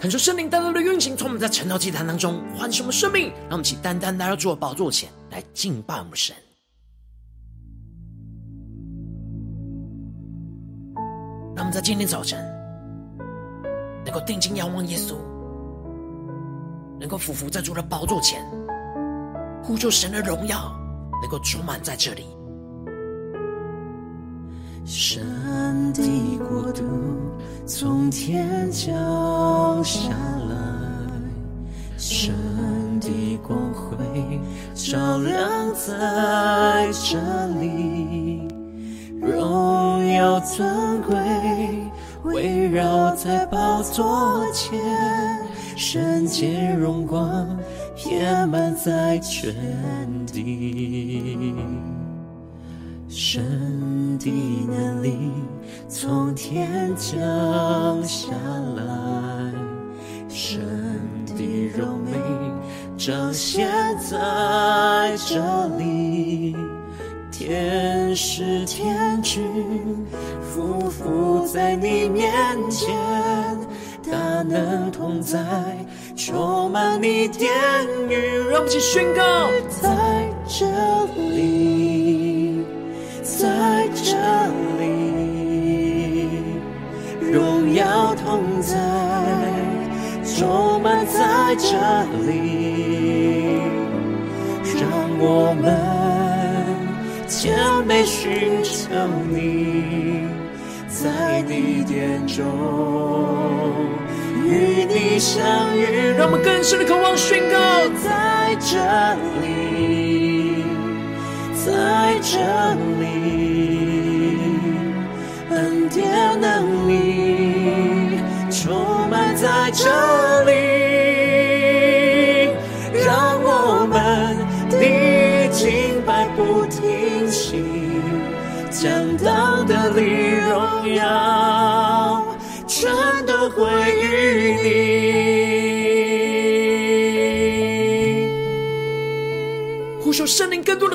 恳求圣灵单单的运行，从我们在晨祷祭坛当中唤醒我们生命，让我们起单单来到主的宝座前来敬拜我们神。让我们在今天早晨能够定睛仰望耶稣，能够俯伏在主的宝座前，呼求神的荣耀能够充满在这里。神的国度从天降下来，神的光辉照亮在这里，荣耀尊贵围绕在宝座前，圣洁荣光遍满在全地。神的能力从天降下来，神的荣美彰显在这里，天使天军匍匐在你面前，大能同在，充满你殿宇，让我们一起宣告，在这里。在这里，荣耀同在，充满在这里，让我们谦卑寻求你，在你殿中与你相遇。让我们更深的渴望宣告，在这里，在这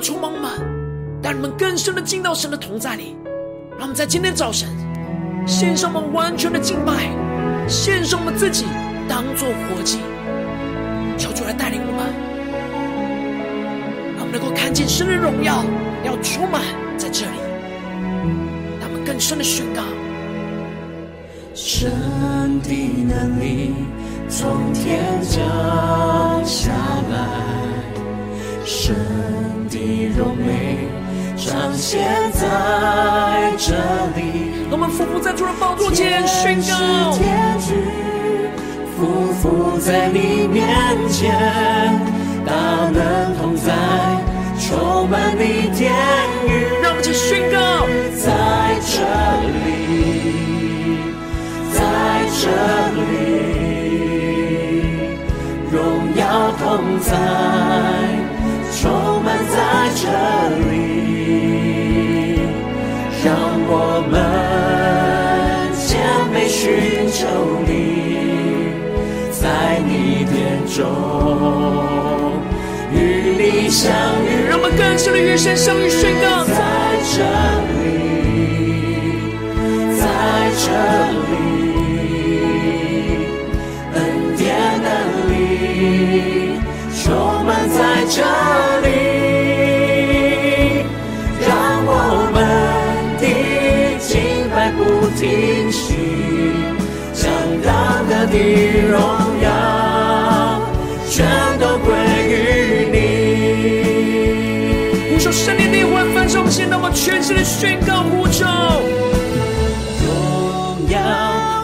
充满吗？让你们更深的进到神的同在里。让我们在今天早晨献上我们完全的敬拜，献上我们自己当做活祭，求主来带领我们，让我们能够看见神的荣耀要充满在这里，让我们更深的宣告：神的能力从天降下来，神的荣美。彰显在这里。我们俯伏在主的宝座前宣告，天使俯伏在你面前，大能同在，充满你天宇。让我们一起宣告，在这里，在这里，荣耀同在。这里，让我们谦卑寻求你，在你殿中与你相遇。让我们更深的与神相遇宣告，在这里，在这里，恩典能力充满在这荣耀全都归于你。呼求圣灵的灵魂焚烧，现在我们全心的宣告呼求。荣耀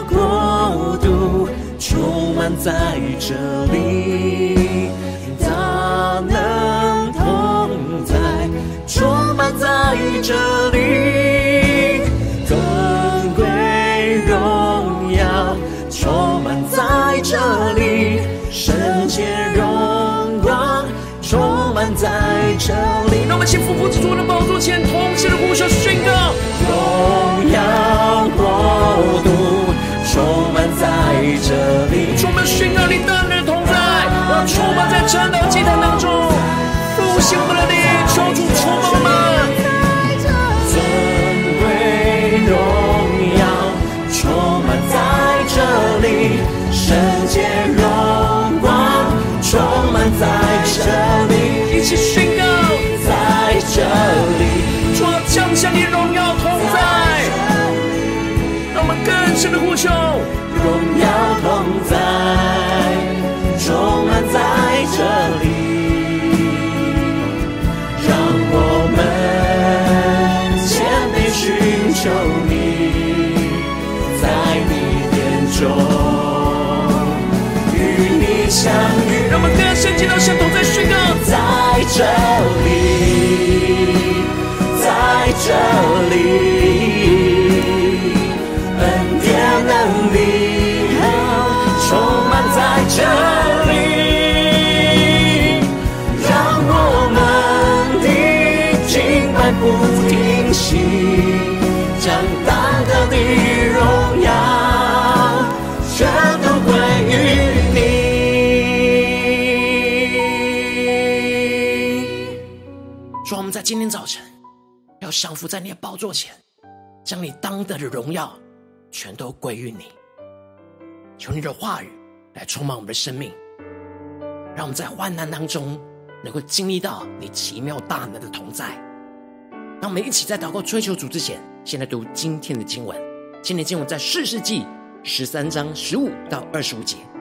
国度充满在这里，大能同在，充满在这。这里，圣洁荣光充满在这里。让我们请俯伏在主的宝座前，同心的呼求宣告：荣耀国度充满在这里。充满宣告你的人同在，让充满在晨祷祭坛当中，复兴我们的灵，求主充满我们。在这里，一起宣告，在这里，主要降下你荣耀同在，让我们更深的呼求，荣耀同在，充满在这里，们更深进到相同，在宣告，在这里，在这里，恩典能力充满在这里，让我们的敬拜不今天早晨，要降服在你的宝座前，将你当得的荣耀全都归于你。求你的话语来充满我们的生命，让我们在患难当中能够经历到你奇妙大能的同在。让我们一起在祷告追求主之前，先来读今天的经文。今天经文在四世纪十三章十五到二十五节。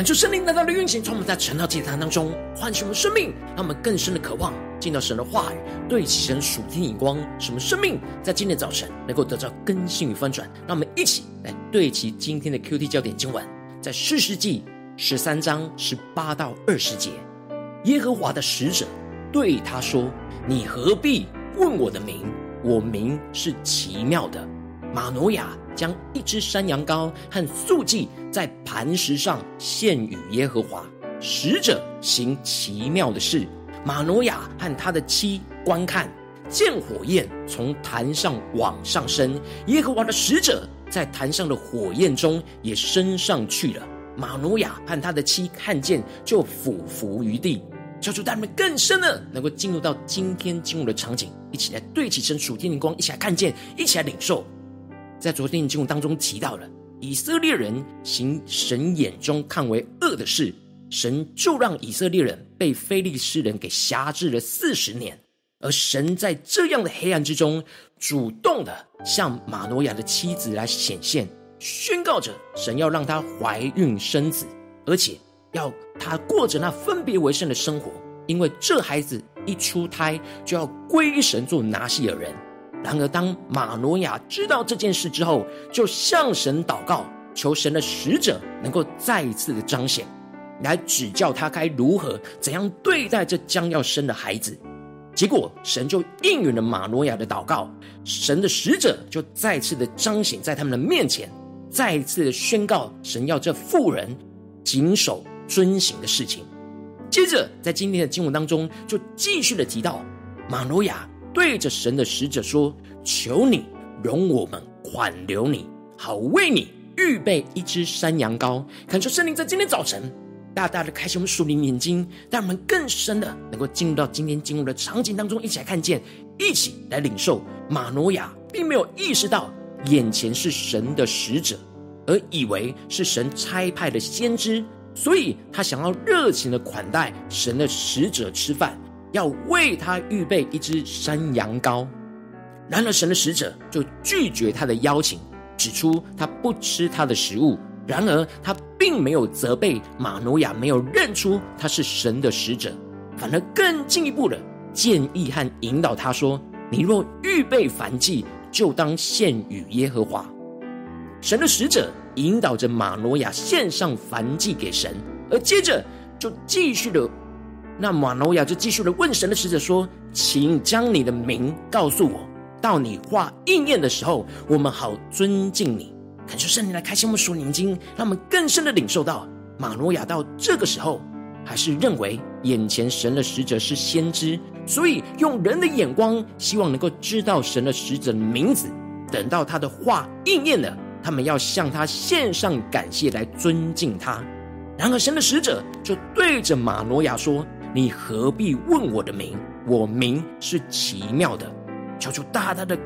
感受圣灵大大的运行，从我们在晨祷祭坛当中唤醒我们生命，让我们更深的渴望进到神的话语，对齐神属天眼光，使我们生命在今天早晨能够得到更新与翻转。让我们一起来对齐今天的 QT 焦点经文，在士师记十三章十八到二十节，耶和华的使者对他说：“你何必问我的名？我名是奇妙的。”玛挪亚将一只山羊羔和素祭在磐石上献与耶和华，使者行奇妙的事。玛挪亚和他的妻观看，见火焰从坛上往上升，耶和华的使者在坛上的火焰中也升上去了。玛挪亚和他的妻看见，就俯伏于地。求主带领们更深的能够进入到今天经文的场景，一起来对齐神属天的光，一起来看见，一起来领受。在昨天的经文当中提到了以色列人行神眼中看为恶的事，神就让以色列人被非利士人给辖制了四十年。而神在这样的黑暗之中，主动的向玛诺亚的妻子来显现，宣告着神要让她怀孕生子，而且要她过着那分别为圣的生活，因为这孩子一出胎就要归神做拿细耳人。然而，当玛诺亚知道这件事之后，就向神祷告，求神的使者能够再一次的彰显，来指教他该如何怎样对待这将要生的孩子。结果，神就应允了玛诺亚的祷告，神的使者就再次的彰显在他们的面前，再一次的宣告神要这妇人谨守遵行的事情。接着，在今天的经文当中，就继续的提到玛诺亚。对着神的使者说：“求你容我们款留你，好为你预备一只山羊羔。”恳求圣灵在今天早晨大大的开启我们属灵眼睛，让我们更深的能够进入到今天经文的场景当中，一起来看见，一起来领受。玛挪亚并没有意识到眼前是神的使者，而以为是神差派的先知，所以他想要热情的款待神的使者吃饭。要为他预备一只山羊羔，然而神的使者就拒绝他的邀请，指出他不吃他的食物。然而他并没有责备马努亚没有认出他是神的使者，反而更进一步的建议和引导他说：“你若预备燔祭，就当献与耶和华。”神的使者引导着玛挪亚献上燔祭给神，而接着就继续的。那玛诺亚就继续的问神的使者说：“请将你的名告诉我，到你话应验的时候，我们好尊敬你。”恳求圣灵来开启我们属灵眼睛，让我们更深的领受到玛诺亚到这个时候还是认为眼前神的使者是先知，所以用人的眼光，希望能够知道神的使者的名字。等到他的话应验了，他们要向他献上感谢来尊敬他。然而神的使者就对着玛诺亚说。你何必问我的名？我名是奇妙的。求主大大的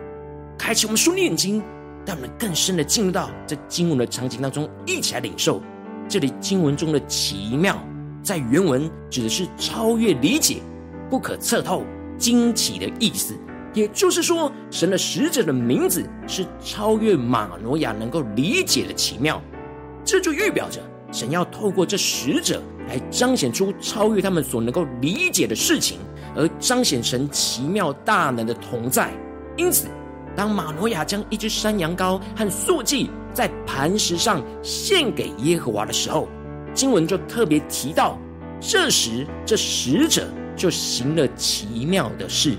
开启我们属灵眼睛，让我们更深的进入到这经文的场景当中，一起来领受这里经文中的奇妙，在原文指的是超越理解、不可测透、惊奇的意思。也就是说，神的使者的名字是超越玛诺亚能够理解的奇妙。这就预表着神要透过这使者。来彰显出超越他们所能够理解的事情，而彰显神奇妙大能的同在。因此，当玛挪亚将一只山羊羔和素祭在磐石上献给耶和华的时候，经文就特别提到，这时这使者就行了奇妙的事。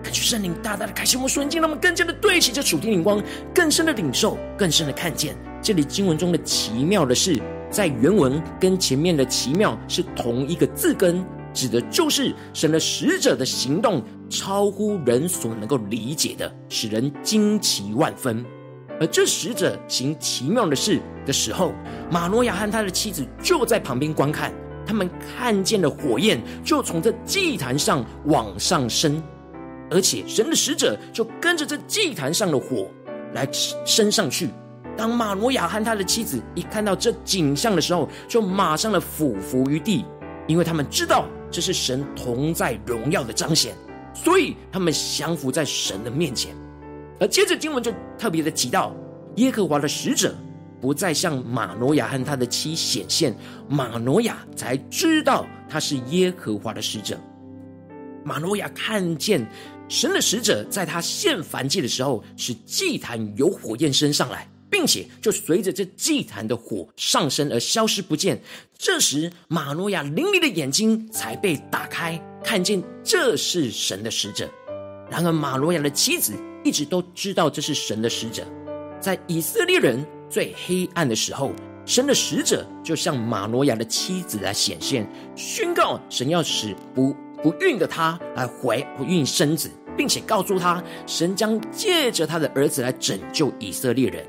感谢圣灵大大的开启我们属灵眼睛，让我们更加的对齐这属天灵光，更深的领受，更深的看见这里经文中的奇妙的事。在原文跟前面的奇妙是同一个字根，指的就是神的使者的行动超乎人所能够理解的，使人惊奇万分。而这使者行奇妙的事的时候，马诺亚和他的妻子就在旁边观看，他们看见了火焰就从这祭坛上往上升，而且神的使者就跟着这祭坛上的火来升上去。当玛挪亚和他的妻子一看到这景象的时候，就马上的俯伏于地，因为他们知道这是神同在荣耀的彰显，所以他们降服在神的面前。而接着经文就特别的提到，耶和华的使者不再向玛挪亚和他的妻显现，玛挪亚才知道他是耶和华的使者。玛挪亚看见神的使者在他献燔祭的时候，使祭坛有火焰升上来，并且就随着这祭坛的火上升而消失不见。这时，马诺亚伶俐的眼睛才被打开，看见这是神的使者。然而，马诺亚的妻子一直都知道这是神的使者。在以色列人最黑暗的时候，神的使者就向马诺亚的妻子来显现，宣告神要使不不孕的他来怀不孕生子，并且告诉他，神将借着他的儿子来拯救以色列人。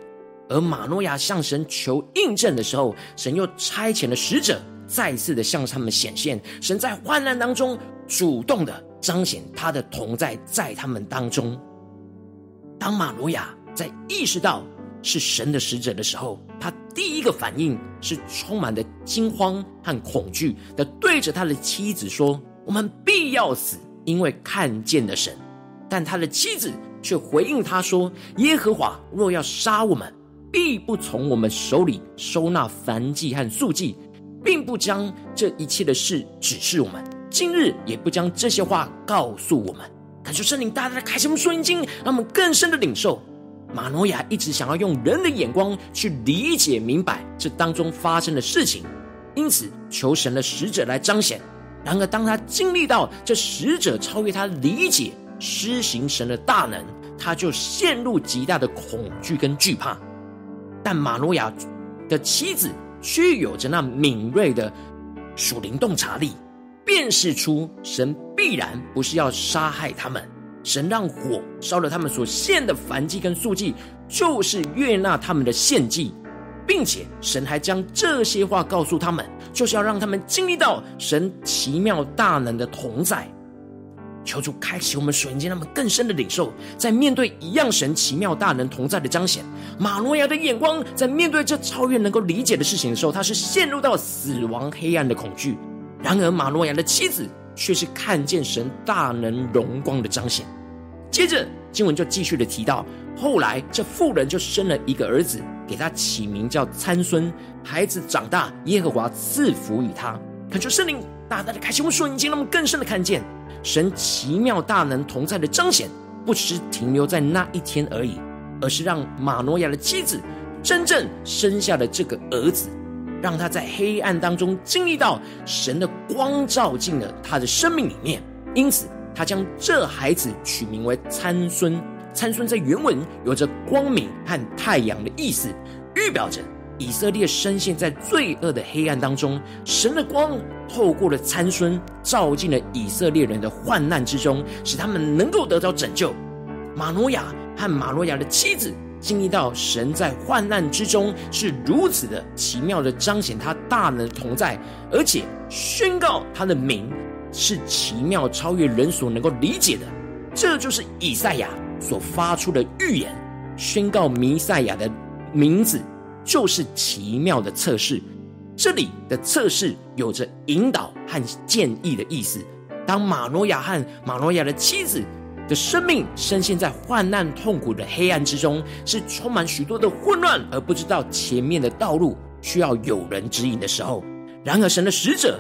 而马诺亚向神求印证的时候，神又差遣了使者，再次的向他们显现。神在患难当中主动的彰显他的同在，在他们当中。当马诺亚在意识到是神的使者的时候，他第一个反应是充满的惊慌和恐惧的，对着他的妻子说：“我们必要死，因为看见了神。”但他的妻子却回应他说：“耶和华若要杀我们，必不从我们手里收纳燔祭和素祭，并不将这一切的事指示我们。今日也不将这些话告诉我们。”感谢圣灵大大的开启我们属灵经，让我们更深的领受。玛诺亚一直想要用人的眼光去理解明白这当中发生的事情，因此求神的使者来彰显。然而，当他经历到这使者超越他理解、施行神的大能，他就陷入极大的恐惧跟惧怕。但玛挪亚的妻子却有着那敏锐的属灵洞察力，辨识出神必然不是要杀害他们。神让火烧了他们所献的燔祭跟素祭，就是悦纳他们的献祭，并且神还将这些话告诉他们，就是要让他们经历到神奇妙大能的同在。求主开启我们属灵间，他们更深的领受，在面对一样神奇妙大能同在的彰显，马诺亚的眼光在面对这超越能够理解的事情的时候，他是陷入到死亡黑暗的恐惧；然而马诺亚的妻子。却是看见神大能荣光的彰显。接着经文就继续的提到，后来这妇人就生了一个儿子，给他起名叫参孙。孩子长大，耶和华赐福与他。恳求圣灵大大的开启我们属灵经，让我们更深的看见神奇妙大能同在的彰显，不只是停留在那一天而已，而是让玛诺亚的妻子真正生下了这个儿子。让他在黑暗当中经历到神的光照进了他的生命里面，因此他将这孩子取名为参孙。参孙在原文有着光明和太阳的意思，预表着以色列深陷在罪恶的黑暗当中，神的光透过了参孙照进了以色列人的患难之中，使他们能够得到拯救。马诺亚和马诺亚的妻子。经历到神在患难之中是如此的奇妙的彰显他大能的同在，而且宣告他的名是奇妙超越人所能够理解的。这就是以赛亚所发出的预言，宣告弥赛亚的名字就是奇妙的测试。这里的测试有着引导和建议的意思。当玛诺亚和玛诺亚的妻子。的生命深陷在患难痛苦的黑暗之中，是充满许多的混乱，而不知道前面的道路需要有人指引的时候。然而，神的使者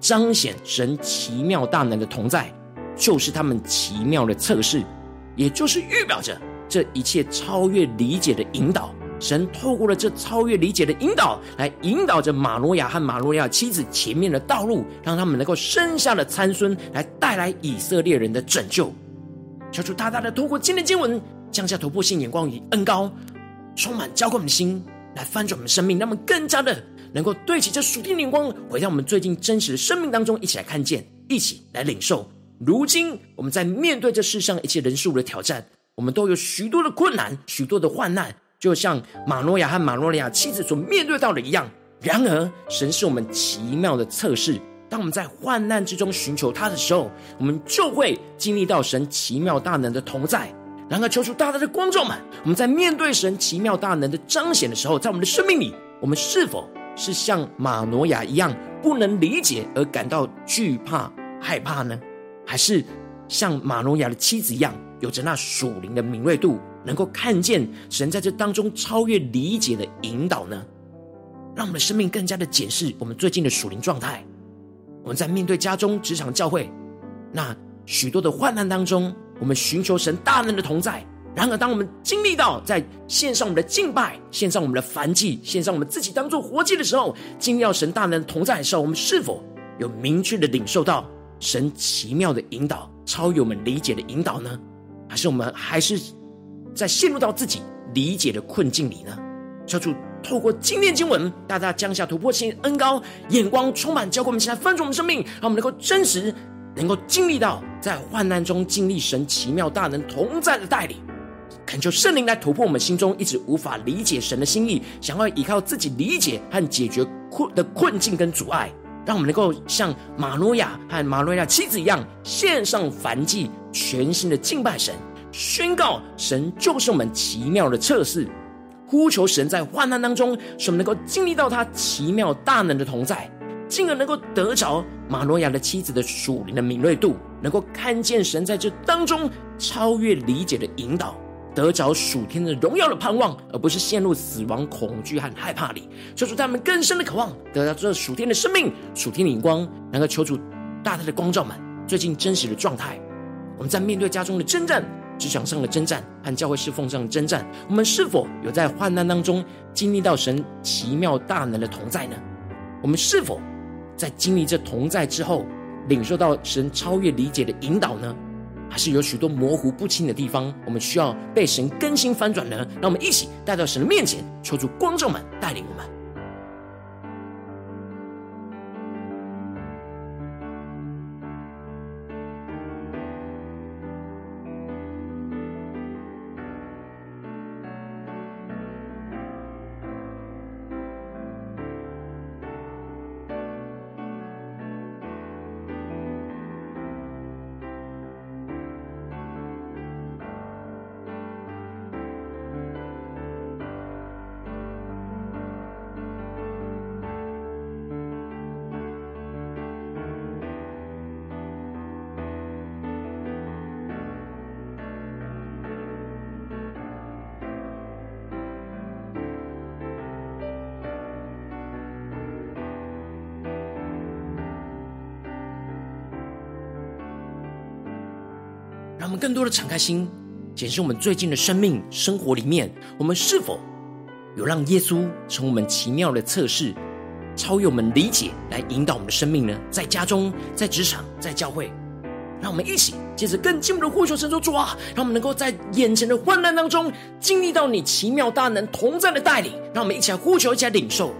彰显神奇妙大能的同在，就是他们奇妙的测试，也就是预表着这一切超越理解的引导。神透过了这超越理解的引导，来引导着玛挪亚和玛挪亚妻子前面的道路，让他们能够生下了参孙，来带来以色列人的拯救。求主大大的透过今天经文降下突破性眼光与恩膏，充满浇灌我们的心，来翻转我们生命，让我们更加的能够对齐这属天灵光，回到我们最近真实的生命当中，一起来看见，一起来领受。如今我们在面对这世上一切人数的挑战，我们都有许多的困难，许多的患难，就像马诺亚和玛挪亚妻子所面对到的一样。然而，神是我们奇妙的测试。当我们在患难之中寻求他的时候，我们就会经历到神奇妙大能的同在。然而，求主大大的光照们，我们在面对神奇妙大能的彰显的时候，在我们的生命里，我们是否是像马诺亚一样不能理解而感到惧怕、害怕呢？还是像玛诺亚的妻子一样，有着那属灵的敏锐度，能够看见神在这当中超越理解的引导呢？让我们的生命更加的检视我们最近的属灵状态。我们在面对家中、职场、教会，那许多的患难当中，我们寻求神大能的同在。然而，当我们经历到在献上我们的敬拜、献上我们的燔祭、献上我们自己当做活祭的时候，经历到神大能同在的时候，我们是否有明确的领受到神奇妙的引导，超越我们理解的引导呢？还是我们还是在陷入到自己理解的困境里呢？求主透过今天经文，大大降下突破性恩膏，眼光充满，浇灌我们现在丰盛我们生命，让我们能够真实，能够经历到在患难中经历神奇妙大能同在的带领。恳求圣灵来突破我们心中一直无法理解神的心意，想要依靠自己理解和解决困的困境跟阻碍，让我们能够像玛诺亚和玛诺亚妻子一样，献上燔祭，全新的敬拜神，宣告神就是我们奇妙的测试，呼求神在患难当中，使我们能够经历到他奇妙大能的同在，进而能够得着玛诺亚的妻子的属灵的敏锐度，能够看见神在这当中超越理解的引导。得着属天的荣耀的盼望，而不是陷入死亡恐惧和害怕里。求主他们更深的渴望，得到这属天的生命、属天的眼光，能够求主大大的光照们最近真实的状态。我们在面对家中的征战、职场上的征战和教会侍奉上的征战，我们是否有在患难当中经历到神奇妙大能的同在呢？我们是否在经历这同在之后，领受到神超越理解的引导呢？还是有许多模糊不清的地方，我们需要被神更新翻转呢？让我们一起带到神的面前，求主光照们带领我们。我们更多的敞开心，检视我们最近的生命生活里面，我们是否有让耶稣成为我们奇妙的测试，超越我们理解来引导我们的生命呢？在家中，在职场，在教会，让我们一起接着更进一步的呼求神说主啊，让我们能够在眼前的患难当中经历到你奇妙大能同在的带领，让我们一起来呼求，一起来领受。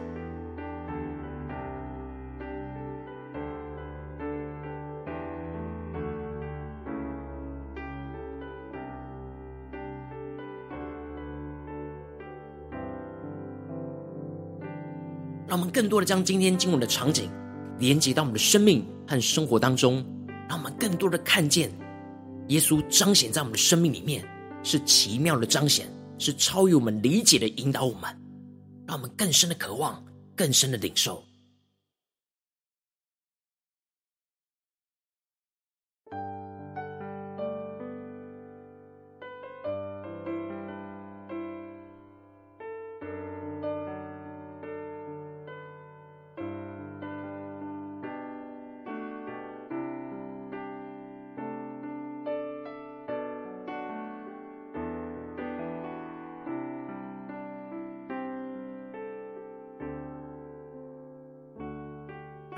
让我们更多的将今天经文的场景连接到我们的生命和生活当中，让我们更多的看见耶稣彰显在我们的生命里面是奇妙的彰显，是超越我们理解的引导我们，让我们更深的渴望，更深的领受。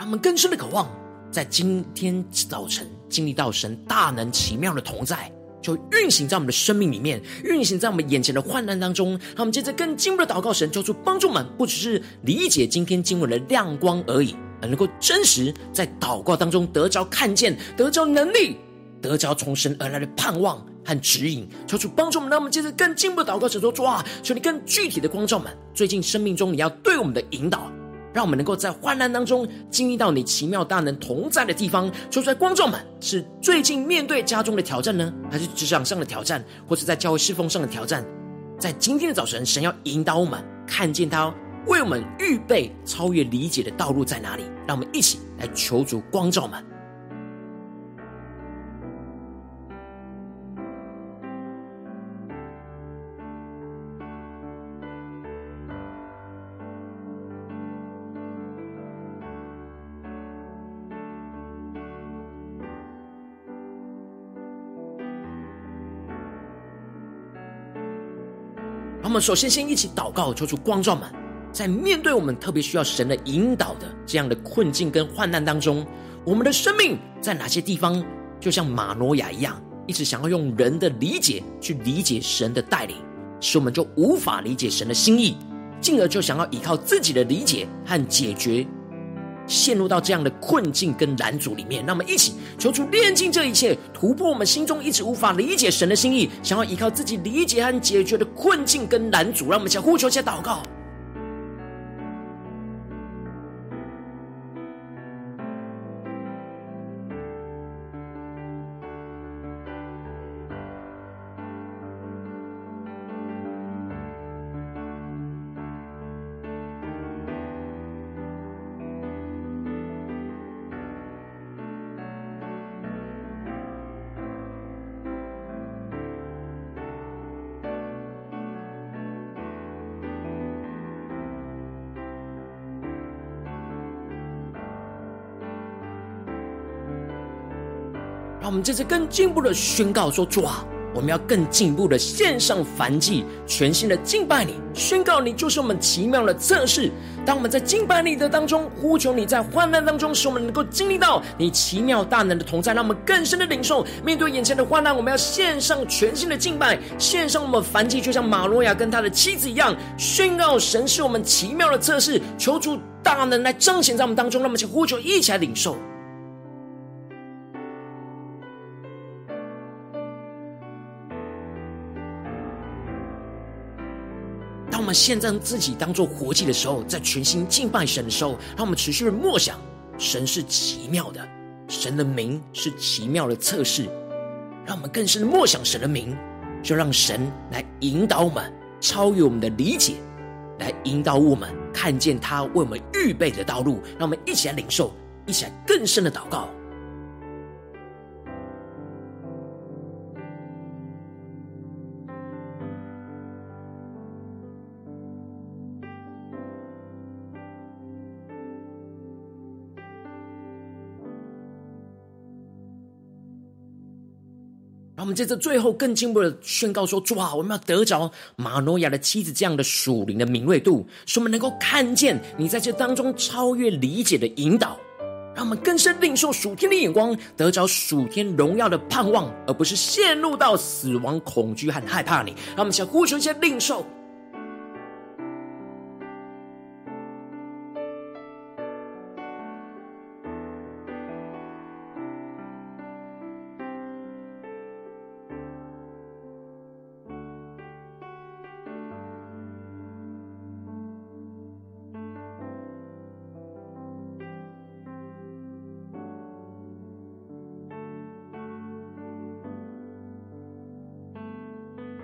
他们更深的渴望，在今天早晨经历到神大能奇妙的同在，就运行在我们的生命里面，运行在我们眼前的患难当中。让我们接着更进一步的祷告，神求主帮助们，不只是理解今天经文的亮光而已，而能够真实在祷告当中得着看见，得着能力，得着从神而来的盼望和指引。求主帮助我们，让我们接着更进一步祷告，神说：主啊，求你更具体的光照们，最近生命中你要对我们的引导。让我们能够在患难当中经历到你奇妙大能同在的地方。说出来，观众们是最近面对家中的挑战呢，还是职场上的挑战，或是在教会侍奉上的挑战？在今天的早晨，神要引导我们看见他为我们预备超越理解的道路在哪里？让我们一起来求主光照们。我们首先先一起祷告，求主光照们，在面对我们特别需要神的引导的这样的困境跟患难当中，我们的生命在哪些地方，就像马诺亚一样，一直想要用人的理解去理解神的带领，使我们就无法理解神的心意，进而就想要依靠自己的理解和解决。陷入到这样的困境跟难阻里面，让我们一起求主炼净这一切，突破我们心中一直无法理解神的心意，想要依靠自己理解和解决的困境跟难阻，让我们先呼求，先祷告。这次更进一步的宣告说：主啊，我们要更进一步的献上燔祭，全新的敬拜你，宣告你就是我们奇妙的测试。当我们在敬拜你的当中，呼求你在患难当中，使我们能够经历到你奇妙大能的同在，让我们更深的领受。面对眼前的患难，我们要献上全新的敬拜，献上我们燔祭，就像玛挪亚跟他的妻子一样，宣告神是我们奇妙的测试。求主大能来彰显在我们当中，让我们去呼求，一起来领受。们献上自己当做活祭的时候，在全心敬拜神的时候，让我们持续的默想，神是奇妙的，神的名是奇妙的测试，让我们更深的默想神的名，就让神来引导我们，超越我们的理解，来引导我们看见他为我们预备的道路，让我们一起来领受，一起来更深的祷告。我们在这最后更进一步的宣告说：主啊，我们要得着玛诺亚的妻子这样的属灵的敏锐度，使我们能够看见你在这当中超越理解的引导，让我们更深领受属天的眼光，得着属天荣耀的盼望，而不是陷入到死亡恐惧和害怕里。让我们想呼求一些领受。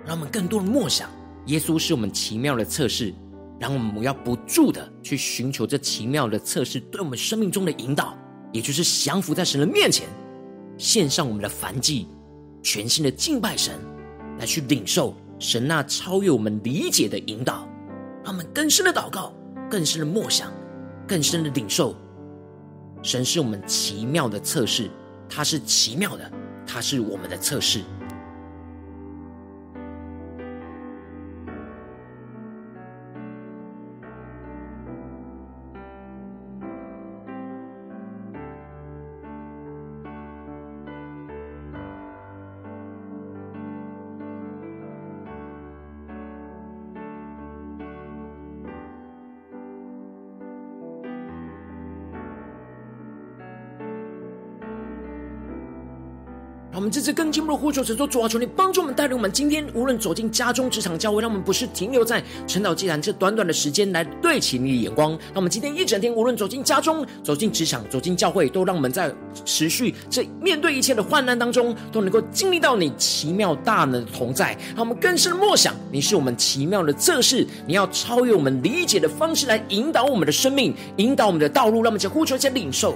让我们更多的默想，耶稣是我们奇妙的测试，让我们要不住的去寻求这奇妙的测试对我们生命中的引导，也就是降服在神的面前，献上我们的燔祭，全新的敬拜神，来去领受神那超越我们理解的引导，让我们更深的祷告，更深的默想，更深的领受，神是我们奇妙的测试，他是奇妙的，他是我们的测试。这次更进一步的呼求，神说：主啊，求你帮助我们，带领我们今天无论走进家中、职场、教会，让我们不是停留在晨祷祭坛这短短的时间来对齐你的眼光。让我们今天一整天，无论走进家中、走进职场、走进教会，都让我们在持续这面对一切的患难当中，都能够经历到你奇妙大能的同在。让我们更深默想，你是我们奇妙的测试，你要超越我们理解的方式来引导我们的生命，引导我们的道路。让我们再呼求一下领受。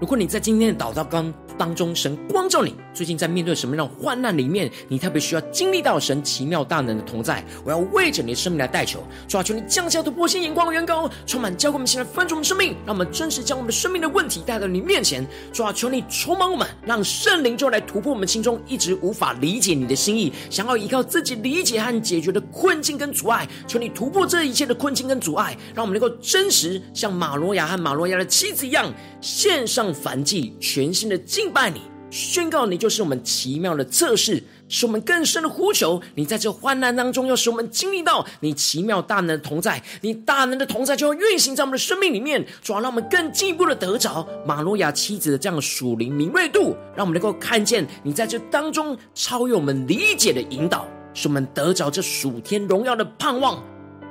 如果你在今天的祷告当当中，神光照你，最近在面对什么样的患难里面，你特别需要经历到神奇妙大能的同在。我要为着你的生命来代求，主啊，求你降下突破性眼光，远高，充满教给我们现在翻转我们生命，让我们真实将我们的生命的问题带到你面前。主啊，求你充满我们，让圣灵就来突破我们心中一直无法理解你的心意，想要依靠自己理解和解决的困境跟阻碍。求你突破这一切的困境跟阻碍，让我们能够真实像马罗亚和马罗亚的妻子一样，献上凡祭，全新的敬。拜你，宣告你就是我们奇妙的测试，使我们更深的呼求。你在这患难当中，要使我们经历到你奇妙大能的同在，你大能的同在就要运行在我们的生命里面，主要让我们更进一步的得着玛挪亚妻子的这样的属灵敏锐度，让我们能够看见你在这当中超越我们理解的引导，使我们得着这属天荣耀的盼望。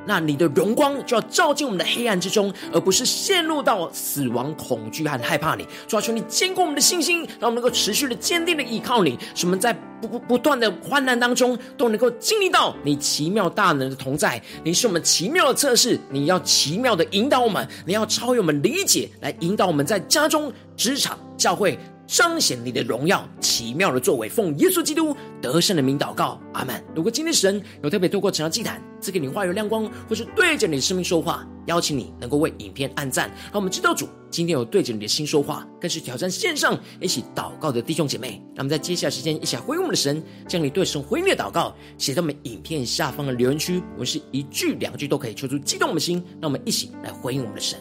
那你的荣光就要照进我们的黑暗之中，而不是陷入到死亡、恐惧和害怕里。主啊，求你坚固我们的信心，让我们能够持续的、坚定的依靠你，使我们在不不不断的患难当中，都能够经历到你奇妙大能的同在。你是我们奇妙的测试，你要奇妙的引导我们，你要超越我们理解，来引导我们在家中、职场、教会。彰显你的荣耀，奇妙的作为，奉耶稣基督得胜的名祷告，阿门。如果今天神有特别透过成了祭坛赐给你话语亮光，或是对着你的生命说话，邀请你能够为影片按赞，让我们知道主今天有对着你的心说话，更是挑战线上一起祷告的弟兄姐妹。那么在接下来时间一起来回应我们的神，将你对神回应的祷告写在我们影片下方的留言区，我们是一句两句都可以抽出激动我们的心，让我们一起来回应我们的神。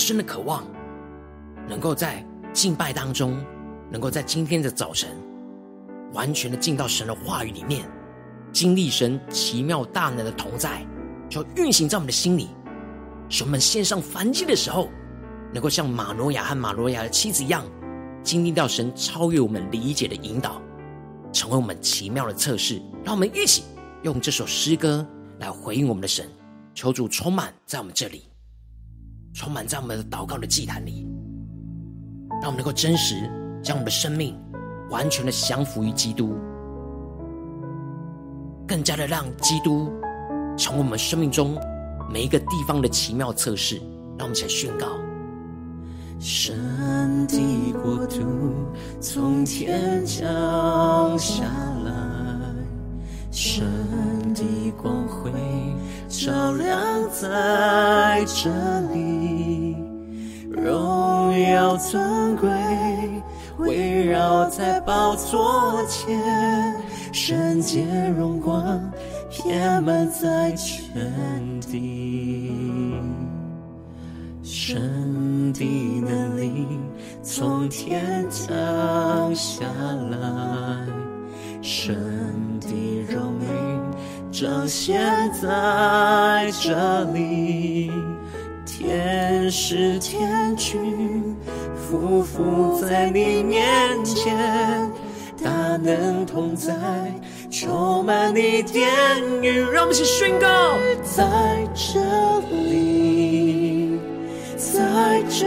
深的渴望，能够在敬拜当中，能够在今天的早晨，完全的进到神的话语里面，经历神奇妙大能的同在，就运行在我们的心里，使我们献上燔祭的时候，能够像玛挪亚和玛挪亚的妻子一样，经历到神超越我们理解的引导，成为我们奇妙的测试。让我们一起用这首诗歌来回应我们的神，求主充满在我们这里。充满在我们的祷告的祭坛里，让我们能够真实将我们的生命完全的降服于基督，更加的让基督成为我们生命中每一个地方的奇妙测试。让我们一起来宣告：神的国度从天降下来，神的光辉照亮在这里，荣耀尊贵围绕在宝座前，圣洁荣光遍满在全地，神的能力从天降下来，神的荣美。彰显在这里，天使天军匍匐在你面前，大能同在，充满你殿宇，让我们一起宣告，在这里，在这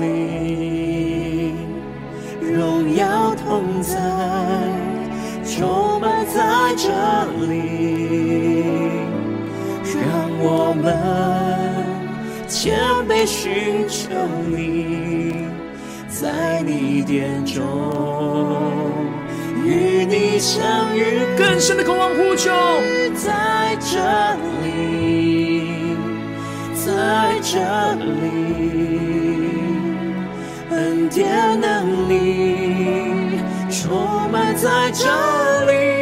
里，荣耀同在，充满在这里。让我们谦卑寻求你，在你殿中与你相遇，更深的渴望呼求，在这里，在这里，恩典能力充满在这里。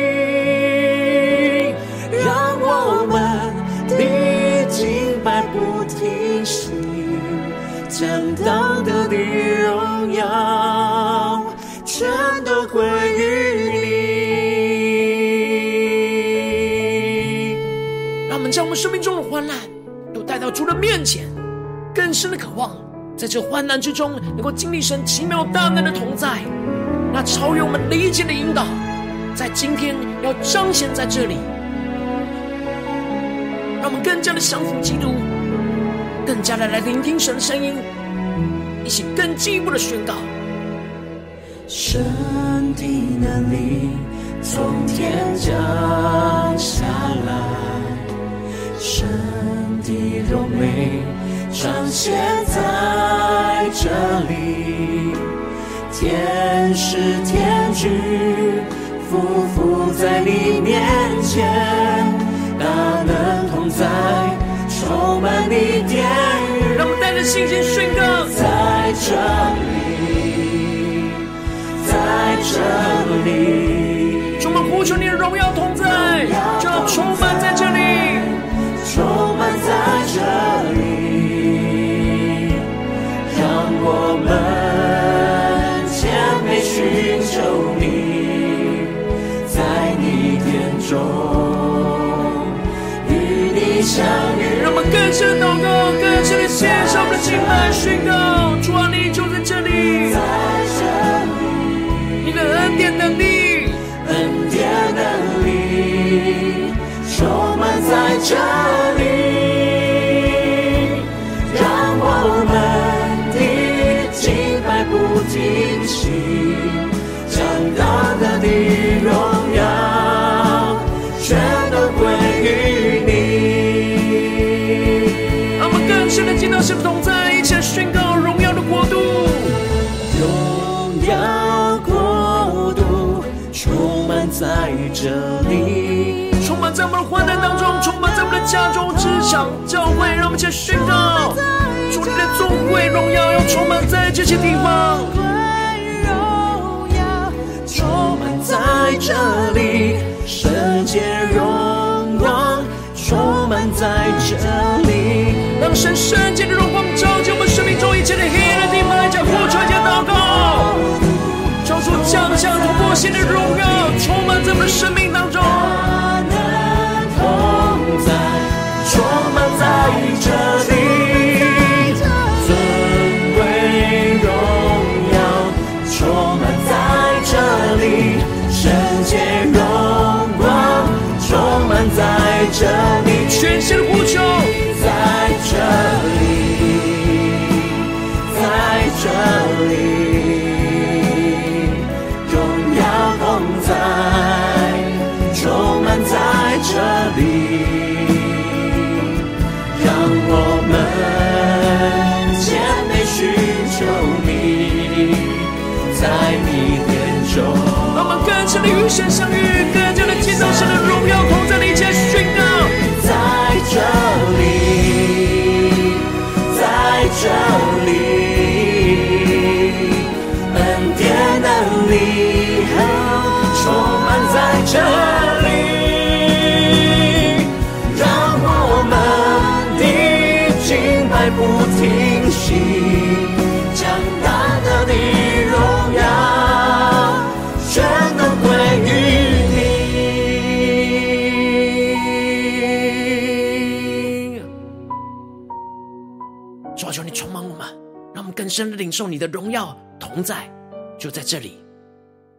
将当得的荣耀全都归于你。让我们将我们生命中的患难都带到主的面前，更深的渴望，在这患难之中能够经历神奇妙大能的同在，那超越我们理解的引导，在今天要彰显在这里，让我们更加的降服基督。更加的来聆听神的声音，一起更进一步的宣告。神的能力从天降下来，神的荣美彰显在这里，天使天军匍匐在你面前，大能同在。充满你殿宇，让我们带着信心宣告，在这里，在这里，充满呼求你的荣耀同在，就要充满在这里，充满在这里，让我们谦卑寻求你，在你殿中与你相遇。更深祷告，更深的献上我们的敬拜宣告，主啊，你就在这里，在这里，你的恩典能力，恩典能力充满在这里，充满在这里，充满在我们的患难当中，充满在我们的家中、职场、教会，让我们一起宣告，主你的尊贵荣耀要充满在这些地方，荣耀充满在这里，圣洁荣光充满在这里。让神圣洁的荣光照进我们生命中一切的黑降下突破性的荣耀，充满咱们的生命深的领受你的荣耀同在，就在这里，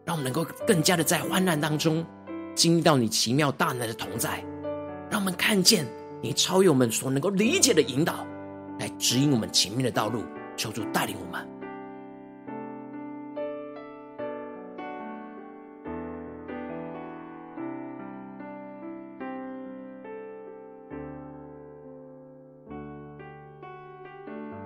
让我们能够更加的在患难当中经历到你奇妙大能的同在，让我们看见你超越我们所能够理解的引导，来指引我们前面的道路，求主带领我们。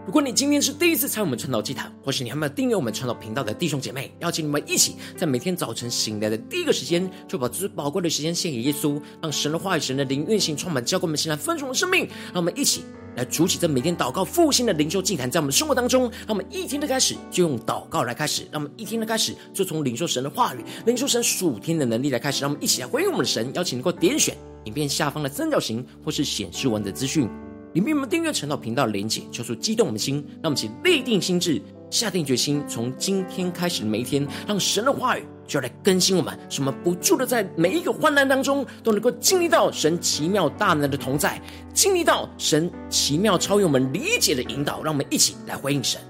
如果你今天是第一次参与我们传道祭坛，或是你还没有订阅我们传道频道的弟兄姐妹，邀请你们一起在每天早晨醒来的第一个时间，就把最宝贵的时间献给耶稣，让神的话语、神的灵运行充满，教给我们现在分盛的生命。让我们一起来筑起这每天祷告复兴的灵修祭坛，在我们生活当中。让我们一天的开始就用祷告来开始，让我们一天的开始就从领受神的话语、领受神属天的能力来开始。让我们一起来回应我们的神，邀请能够点选影片下方的三角形，或是显示文字资讯。里面我们订阅陈道频道的连接，求出激动我们的心，让我们起立定心智，下定决心，从今天开始的每一天，让神的话语就要来更新我们，什么不住的在每一个患难当中，都能够经历到神奇妙大能的同在，经历到神奇妙超越我们理解的引导，让我们一起来回应神。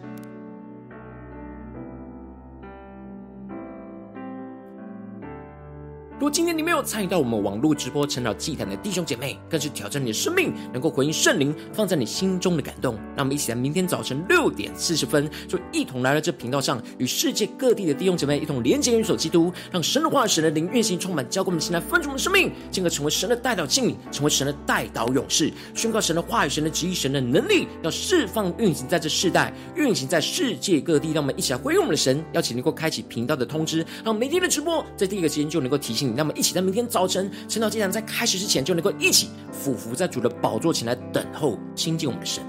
如果今天你没有参与到我们网络直播成长祭坛的弟兄姐妹，更是挑战你的生命，能够回应圣灵放在你心中的感动。那我们一起在明天早晨六点四十分，就一同来到这频道上，与世界各地的弟兄姐妹一同连接、元首基督，让神的话、神的灵运行充满，交给我们现在分盛的生命，进而成为神的代祷经理，成为神的代祷勇士，宣告神的话语、神的旨意、神的能力，要释放运行在这世代，运行在世界各地。让我们一起来回应我们的神，邀请能够开启频道的通知，让每天的直播在第一个时间就能够提醒。那么一起在明天早晨晨祷祭坛在开始之前，就能够一起俯伏在主的宝座前来等候亲近我们的神。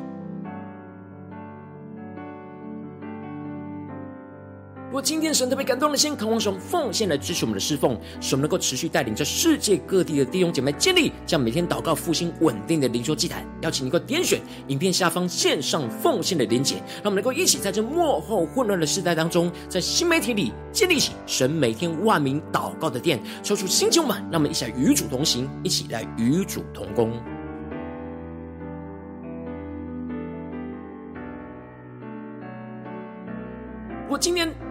如果今天神特别感动的心，渴望神奉献来支持我们的侍奉，使我们能够持续带领着世界各地的弟兄姐妹建立这样每天祷告复兴稳定的灵修祭坛。邀请你能够点选影片下方线上奉献的连结，让我们能够一起在这幕后混乱的时代当中，在新媒体里建立起神每天万名祷告的殿，抽出新球们，让我们一起来与主同行，一起来与主同工。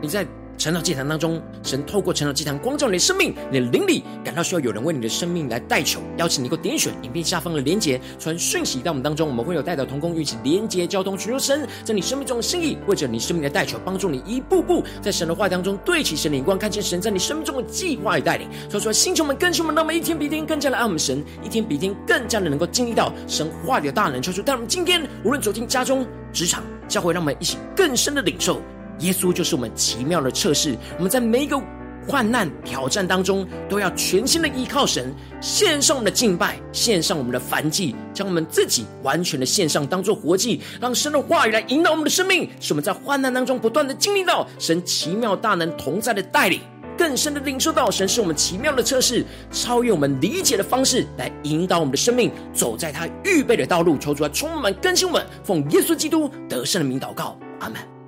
你在晨祷祭坛当中，神透过晨祷祭坛光照你的生命，你的灵里感到需要有人为你的生命来代求，邀请你能够点选影片下方的连结，传讯息到我们当中，我们会有代祷同工，与其连结交通，寻求神在你生命中的心意，或者你生命的代求，帮助你一步步在神的话当中对齐神的眼光，看见神在你生命中的计划与带领。说出来，星球们、更新们，让我们一天比一天更加的爱我们神，一天比一天更加的能够经历到神话里的大能。说出，但我们今天无论走进家中、职场、教会，让我们一起更深的领受。耶稣就是我们奇妙的测试，我们在每一个患难挑战当中，都要全心的依靠神，献上我们的敬拜，献上我们的燔祭，将我们自己完全的献上，当做活祭，让神的话语来引导我们的生命，使我们在患难当中不断的经历到神奇妙大能同在的带领，更深的领受到神是我们奇妙的测试，超越我们理解的方式来引导我们的生命，走在他预备的道路，求主来充满更新我们，奉耶稣基督得胜的名祷告，阿门。